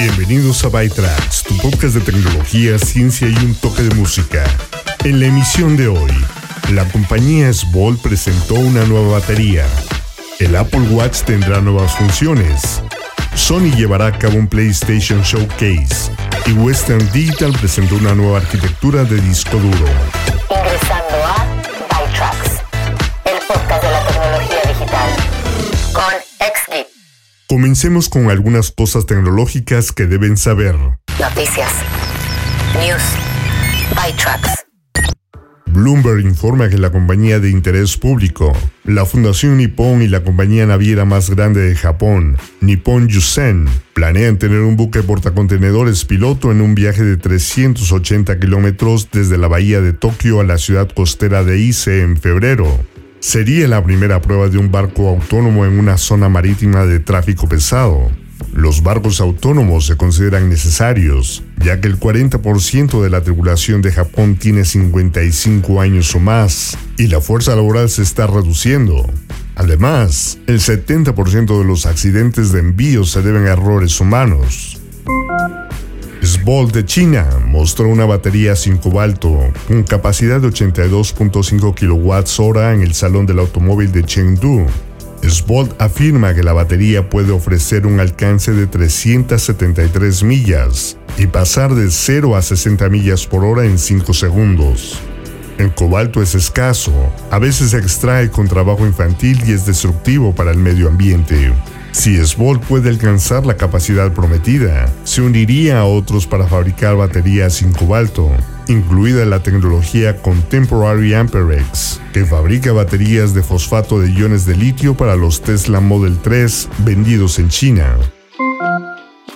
Bienvenidos a ByTracks, tu podcast de tecnología, ciencia y un toque de música. En la emisión de hoy, la compañía Svol presentó una nueva batería. El Apple Watch tendrá nuevas funciones. Sony llevará a cabo un PlayStation Showcase. Y Western Digital presentó una nueva arquitectura de disco duro. Comencemos con algunas cosas tecnológicas que deben saber. Noticias. News. ByTracks. Bloomberg informa que la compañía de interés público, la Fundación Nippon y la compañía naviera más grande de Japón, Nippon Yusen, planean tener un buque portacontenedores piloto en un viaje de 380 kilómetros desde la bahía de Tokio a la ciudad costera de Ise en febrero. Sería la primera prueba de un barco autónomo en una zona marítima de tráfico pesado. Los barcos autónomos se consideran necesarios, ya que el 40% de la tripulación de Japón tiene 55 años o más, y la fuerza laboral se está reduciendo. Además, el 70% de los accidentes de envío se deben a errores humanos. Svolt de China mostró una batería sin cobalto con capacidad de 82.5 kWh en el Salón del Automóvil de Chengdu. Svolt afirma que la batería puede ofrecer un alcance de 373 millas y pasar de 0 a 60 millas por hora en 5 segundos. El cobalto es escaso, a veces se extrae con trabajo infantil y es destructivo para el medio ambiente. Si Svolt puede alcanzar la capacidad prometida, se uniría a otros para fabricar baterías sin cobalto, incluida la tecnología Contemporary Amperex, que fabrica baterías de fosfato de iones de litio para los Tesla Model 3 vendidos en China.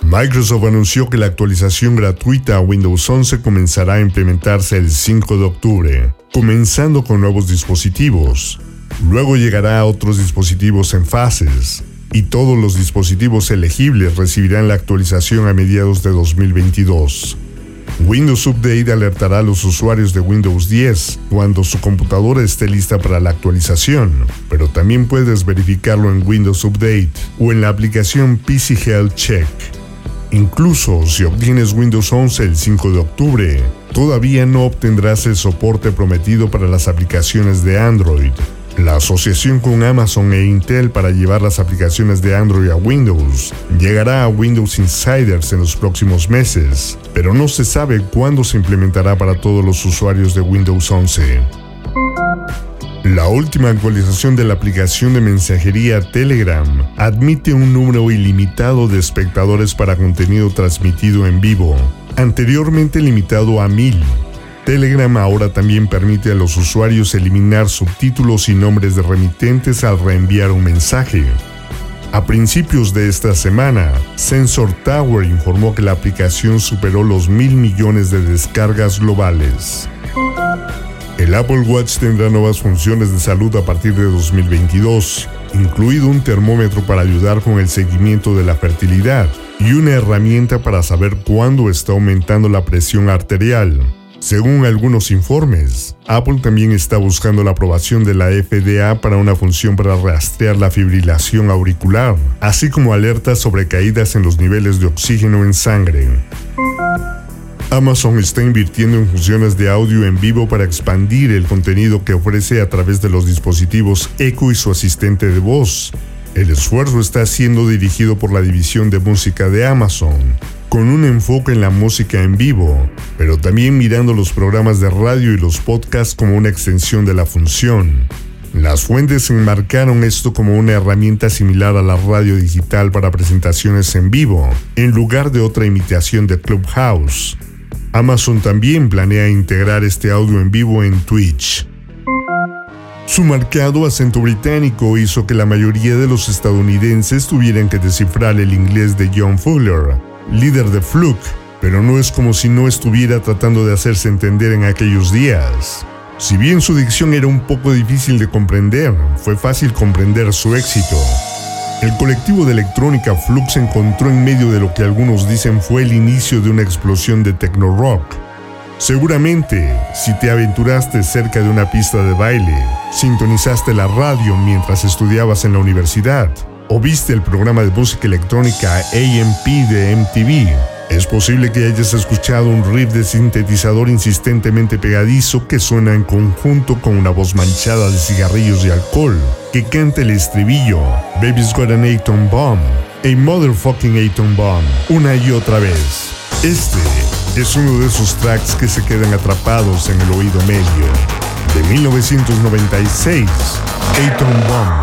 Microsoft anunció que la actualización gratuita a Windows 11 comenzará a implementarse el 5 de octubre, comenzando con nuevos dispositivos. Luego llegará a otros dispositivos en fases, y todos los dispositivos elegibles recibirán la actualización a mediados de 2022. Windows Update alertará a los usuarios de Windows 10 cuando su computadora esté lista para la actualización, pero también puedes verificarlo en Windows Update o en la aplicación PC Health Check. Incluso si obtienes Windows 11 el 5 de octubre, todavía no obtendrás el soporte prometido para las aplicaciones de Android. La asociación con Amazon e Intel para llevar las aplicaciones de Android a Windows llegará a Windows Insiders en los próximos meses, pero no se sabe cuándo se implementará para todos los usuarios de Windows 11. La última actualización de la aplicación de mensajería Telegram admite un número ilimitado de espectadores para contenido transmitido en vivo, anteriormente limitado a 1000. Telegram ahora también permite a los usuarios eliminar subtítulos y nombres de remitentes al reenviar un mensaje. A principios de esta semana, Sensor Tower informó que la aplicación superó los mil millones de descargas globales. El Apple Watch tendrá nuevas funciones de salud a partir de 2022, incluido un termómetro para ayudar con el seguimiento de la fertilidad y una herramienta para saber cuándo está aumentando la presión arterial. Según algunos informes, Apple también está buscando la aprobación de la FDA para una función para rastrear la fibrilación auricular, así como alertas sobre caídas en los niveles de oxígeno en sangre. Amazon está invirtiendo en funciones de audio en vivo para expandir el contenido que ofrece a través de los dispositivos Echo y su asistente de voz. El esfuerzo está siendo dirigido por la división de música de Amazon, con un enfoque en la música en vivo, pero también mirando los programas de radio y los podcasts como una extensión de la función. Las fuentes enmarcaron esto como una herramienta similar a la radio digital para presentaciones en vivo, en lugar de otra imitación de Clubhouse. Amazon también planea integrar este audio en vivo en Twitch. Su marcado acento británico hizo que la mayoría de los estadounidenses tuvieran que descifrar el inglés de John Fuller, líder de Fluke, pero no es como si no estuviera tratando de hacerse entender en aquellos días. Si bien su dicción era un poco difícil de comprender, fue fácil comprender su éxito. El colectivo de electrónica Fluke se encontró en medio de lo que algunos dicen fue el inicio de una explosión de techno rock. Seguramente, si te aventuraste cerca de una pista de baile, sintonizaste la radio mientras estudiabas en la universidad, ¿O viste el programa de música electrónica AMP de MTV? Es posible que hayas escuchado un riff de sintetizador insistentemente pegadizo que suena en conjunto con una voz manchada de cigarrillos y alcohol, que canta el estribillo Baby's Got an Atom Bomb, a motherfucking Atom Bomb, una y otra vez. Este es uno de esos tracks que se quedan atrapados en el oído medio. De 1996, Atom Bomb.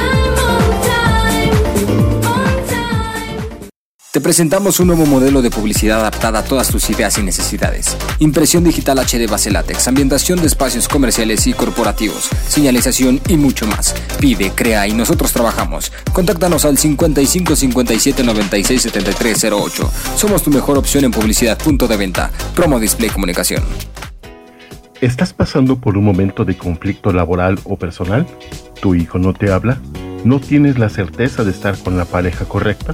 Te presentamos un nuevo modelo de publicidad adaptada a todas tus ideas y necesidades. Impresión digital HD base látex, ambientación de espacios comerciales y corporativos, señalización y mucho más. Pide, crea y nosotros trabajamos. Contáctanos al 55 57 96 73 08. Somos tu mejor opción en publicidad. Punto de venta. Promo Display Comunicación. ¿Estás pasando por un momento de conflicto laboral o personal? ¿Tu hijo no te habla? ¿No tienes la certeza de estar con la pareja correcta?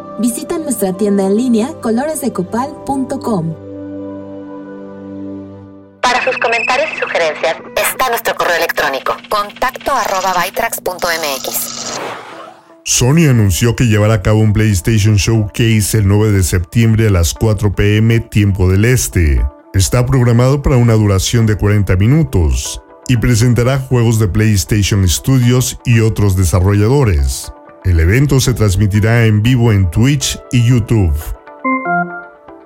Visita nuestra tienda en línea coloresdecopal.com. Para sus comentarios y sugerencias está nuestro correo electrónico contacto arroba Sony anunció que llevará a cabo un PlayStation Showcase el 9 de septiembre a las 4 pm tiempo del este. Está programado para una duración de 40 minutos y presentará juegos de PlayStation Studios y otros desarrolladores. El evento se transmitirá en vivo en Twitch y YouTube.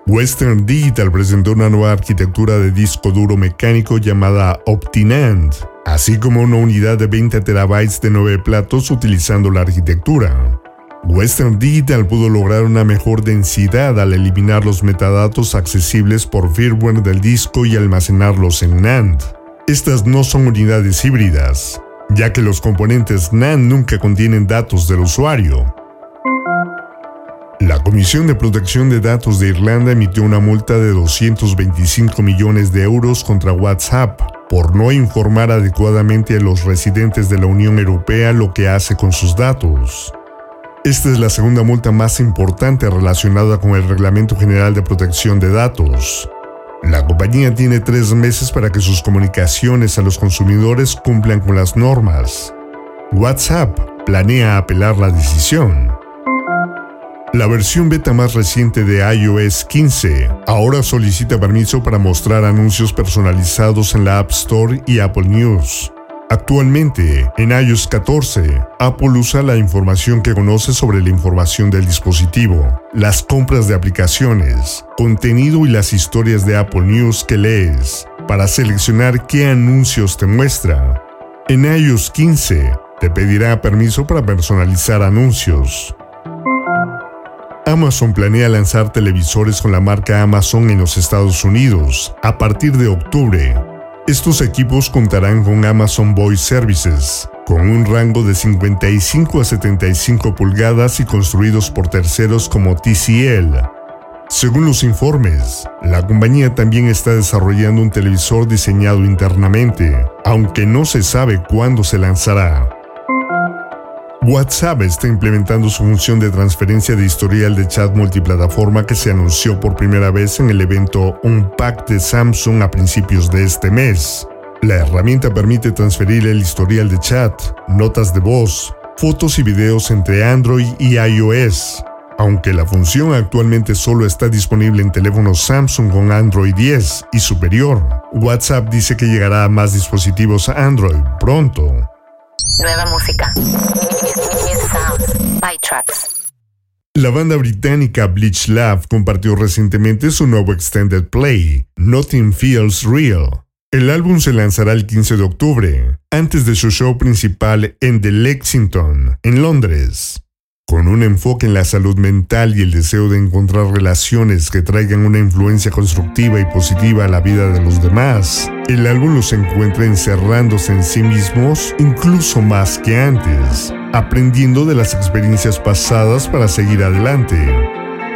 Western Digital presentó una nueva arquitectura de disco duro mecánico llamada OptiNAND, así como una unidad de 20 terabytes de 9 platos utilizando la arquitectura. Western Digital pudo lograr una mejor densidad al eliminar los metadatos accesibles por firmware del disco y almacenarlos en NAND. Estas no son unidades híbridas, ya que los componentes NAND nunca contienen datos del usuario. La Comisión de Protección de Datos de Irlanda emitió una multa de 225 millones de euros contra WhatsApp por no informar adecuadamente a los residentes de la Unión Europea lo que hace con sus datos. Esta es la segunda multa más importante relacionada con el Reglamento General de Protección de Datos. La compañía tiene tres meses para que sus comunicaciones a los consumidores cumplan con las normas. WhatsApp planea apelar la decisión. La versión beta más reciente de iOS 15 ahora solicita permiso para mostrar anuncios personalizados en la App Store y Apple News. Actualmente, en iOS 14, Apple usa la información que conoce sobre la información del dispositivo, las compras de aplicaciones, contenido y las historias de Apple News que lees, para seleccionar qué anuncios te muestra. En iOS 15, te pedirá permiso para personalizar anuncios. Amazon planea lanzar televisores con la marca Amazon en los Estados Unidos a partir de octubre estos equipos contarán con Amazon Voice Services, con un rango de 55 a 75 pulgadas y construidos por terceros como TCL. Según los informes, la compañía también está desarrollando un televisor diseñado internamente, aunque no se sabe cuándo se lanzará. WhatsApp está implementando su función de transferencia de historial de chat multiplataforma que se anunció por primera vez en el evento Unpack de Samsung a principios de este mes. La herramienta permite transferir el historial de chat, notas de voz, fotos y videos entre Android y iOS. Aunque la función actualmente solo está disponible en teléfonos Samsung con Android 10 y superior, WhatsApp dice que llegará a más dispositivos Android pronto. Nueva música. La banda británica Bleach Lab compartió recientemente su nuevo extended play, Nothing Feels Real. El álbum se lanzará el 15 de octubre, antes de su show principal en The Lexington, en Londres. Con un enfoque en la salud mental y el deseo de encontrar relaciones que traigan una influencia constructiva y positiva a la vida de los demás, el álbum los encuentra encerrándose en sí mismos incluso más que antes, aprendiendo de las experiencias pasadas para seguir adelante.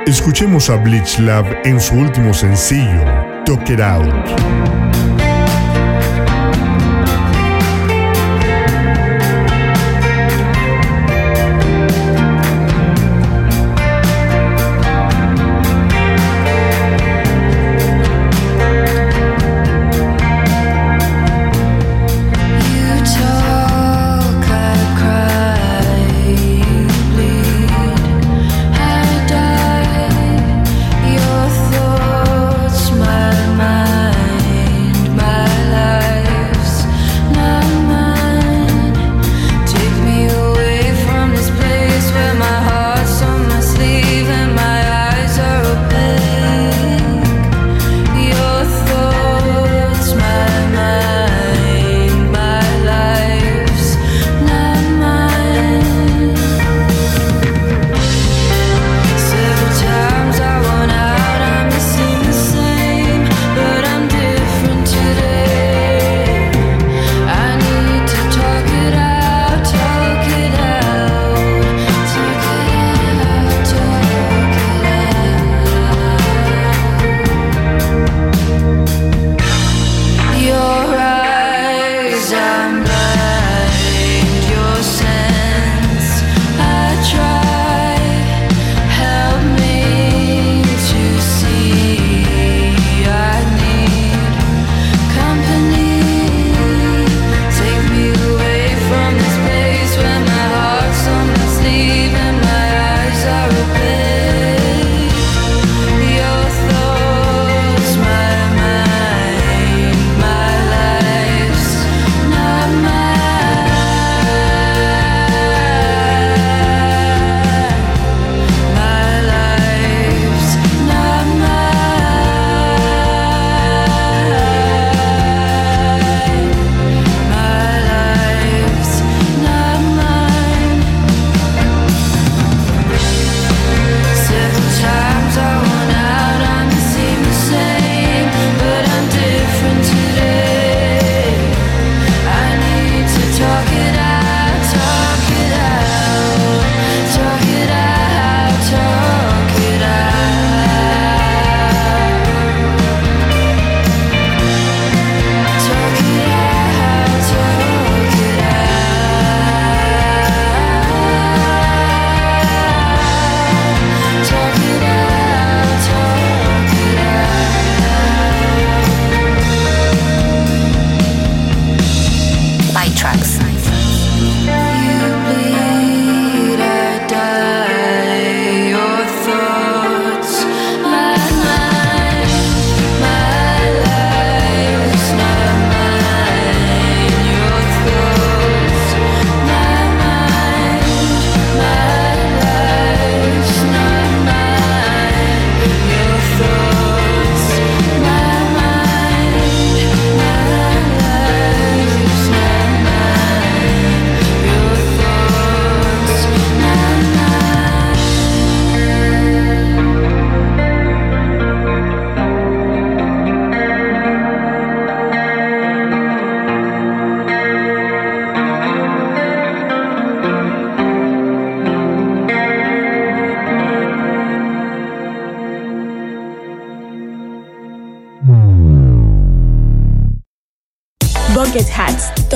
Escuchemos a Bleach Lab en su último sencillo, Talk It Out.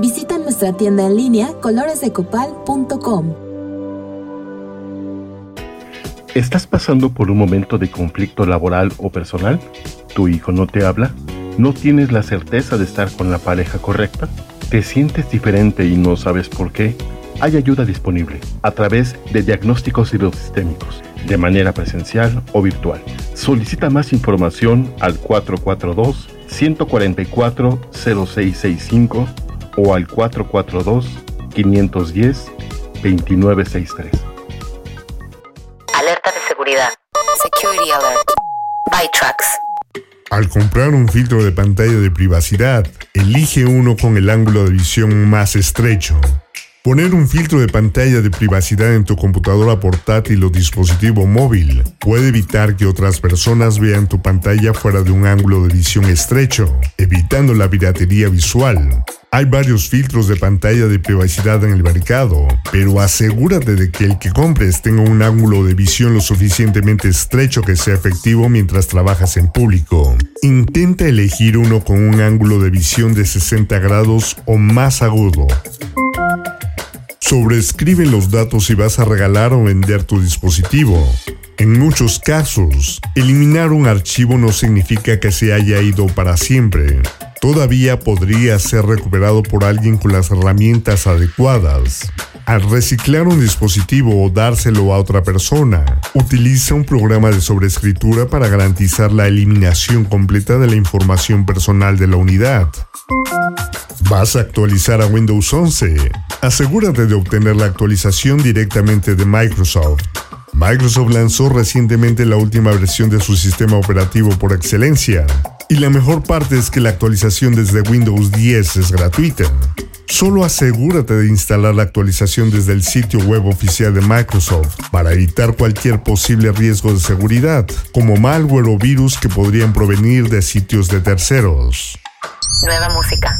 Visita nuestra tienda en línea coloresdecopal.com. ¿Estás pasando por un momento de conflicto laboral o personal? ¿Tu hijo no te habla? ¿No tienes la certeza de estar con la pareja correcta? ¿Te sientes diferente y no sabes por qué? Hay ayuda disponible a través de diagnósticos hidrosistémicos, de manera presencial o virtual. Solicita más información al 442 144 0665 o al 442-510-2963. Alerta de seguridad. Security Alert. ByTrax. Al comprar un filtro de pantalla de privacidad, elige uno con el ángulo de visión más estrecho. Poner un filtro de pantalla de privacidad en tu computadora portátil o dispositivo móvil puede evitar que otras personas vean tu pantalla fuera de un ángulo de visión estrecho, evitando la piratería visual. Hay varios filtros de pantalla de privacidad en el mercado, pero asegúrate de que el que compres tenga un ángulo de visión lo suficientemente estrecho que sea efectivo mientras trabajas en público. Intenta elegir uno con un ángulo de visión de 60 grados o más agudo. Sobrescribe los datos si vas a regalar o vender tu dispositivo. En muchos casos, eliminar un archivo no significa que se haya ido para siempre. Todavía podría ser recuperado por alguien con las herramientas adecuadas. Al reciclar un dispositivo o dárselo a otra persona, utiliza un programa de sobreescritura para garantizar la eliminación completa de la información personal de la unidad. ¿Vas a actualizar a Windows 11? Asegúrate de obtener la actualización directamente de Microsoft. Microsoft lanzó recientemente la última versión de su sistema operativo por excelencia, y la mejor parte es que la actualización desde Windows 10 es gratuita. Solo asegúrate de instalar la actualización desde el sitio web oficial de Microsoft para evitar cualquier posible riesgo de seguridad, como malware o virus que podrían provenir de sitios de terceros. Nueva música.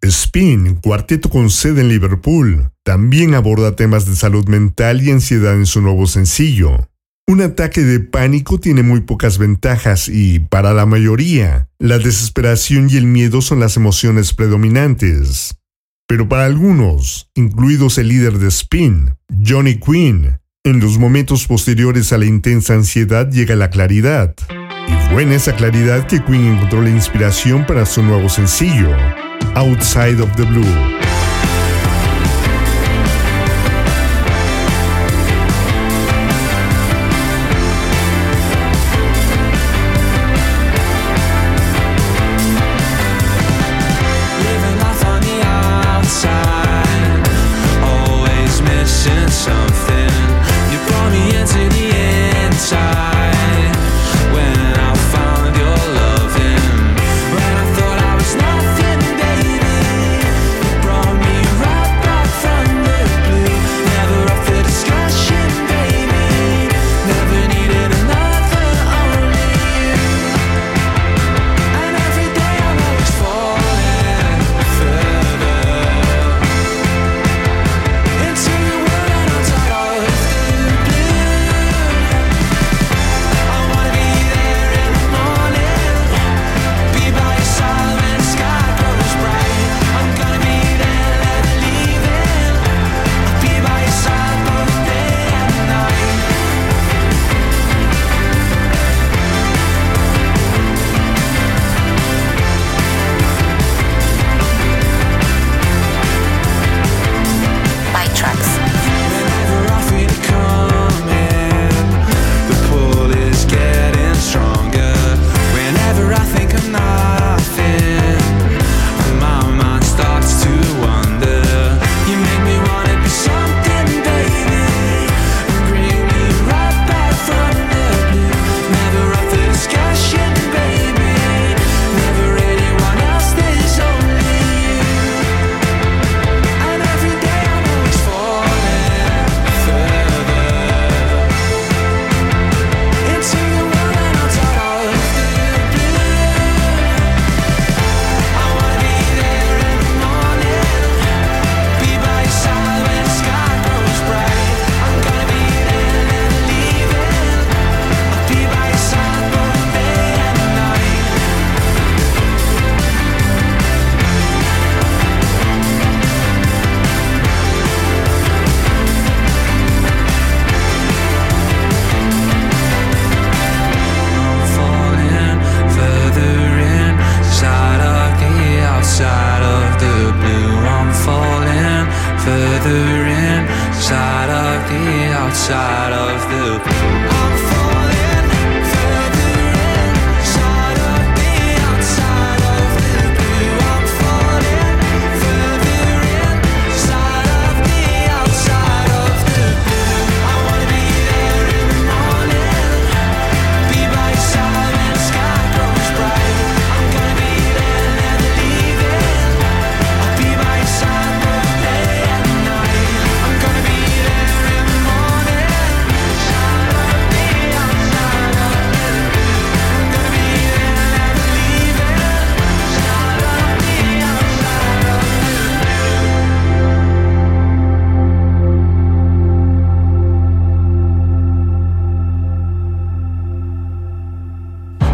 Spin, cuarteto con sede en Liverpool, también aborda temas de salud mental y ansiedad en su nuevo sencillo. Un ataque de pánico tiene muy pocas ventajas y, para la mayoría, la desesperación y el miedo son las emociones predominantes. Pero para algunos, incluidos el líder de Spin, Johnny Quinn, en los momentos posteriores a la intensa ansiedad llega la claridad. Y fue en esa claridad que Quinn encontró la inspiración para su nuevo sencillo, Outside of the Blue.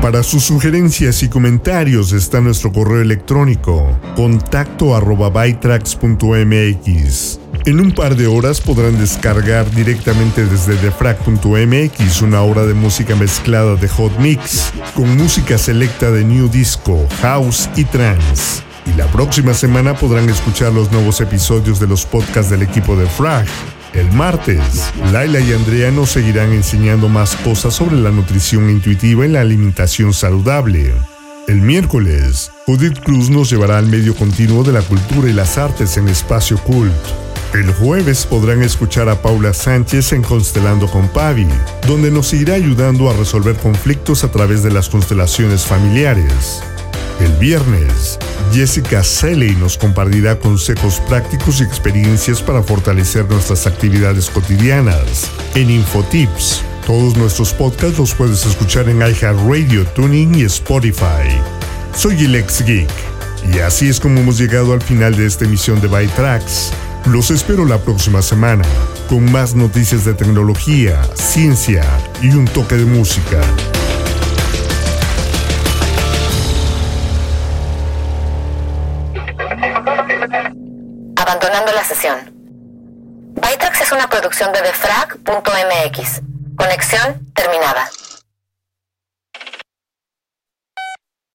Para sus sugerencias y comentarios está nuestro correo electrónico contacto arroba bytrax.mx. En un par de horas podrán descargar directamente desde defrag.mx una hora de música mezclada de Hot Mix con música selecta de New Disco, House y Trance. Y la próxima semana podrán escuchar los nuevos episodios de los podcasts del equipo de Frag el martes, Laila y Andrea nos seguirán enseñando más cosas sobre la nutrición intuitiva y la alimentación saludable. El miércoles, Judith Cruz nos llevará al medio continuo de la cultura y las artes en Espacio Cult. El jueves podrán escuchar a Paula Sánchez en Constelando con Pavi, donde nos seguirá ayudando a resolver conflictos a través de las constelaciones familiares. El viernes, Jessica Seley nos compartirá consejos prácticos y experiencias para fortalecer nuestras actividades cotidianas en Infotips. Todos nuestros podcasts los puedes escuchar en iHeartRadio, Tuning y Spotify. Soy el ex geek y así es como hemos llegado al final de esta emisión de Byte Tracks. Los espero la próxima semana con más noticias de tecnología, ciencia y un toque de música. Sesión. Bytrax es una producción de defrag.mx. Conexión terminada.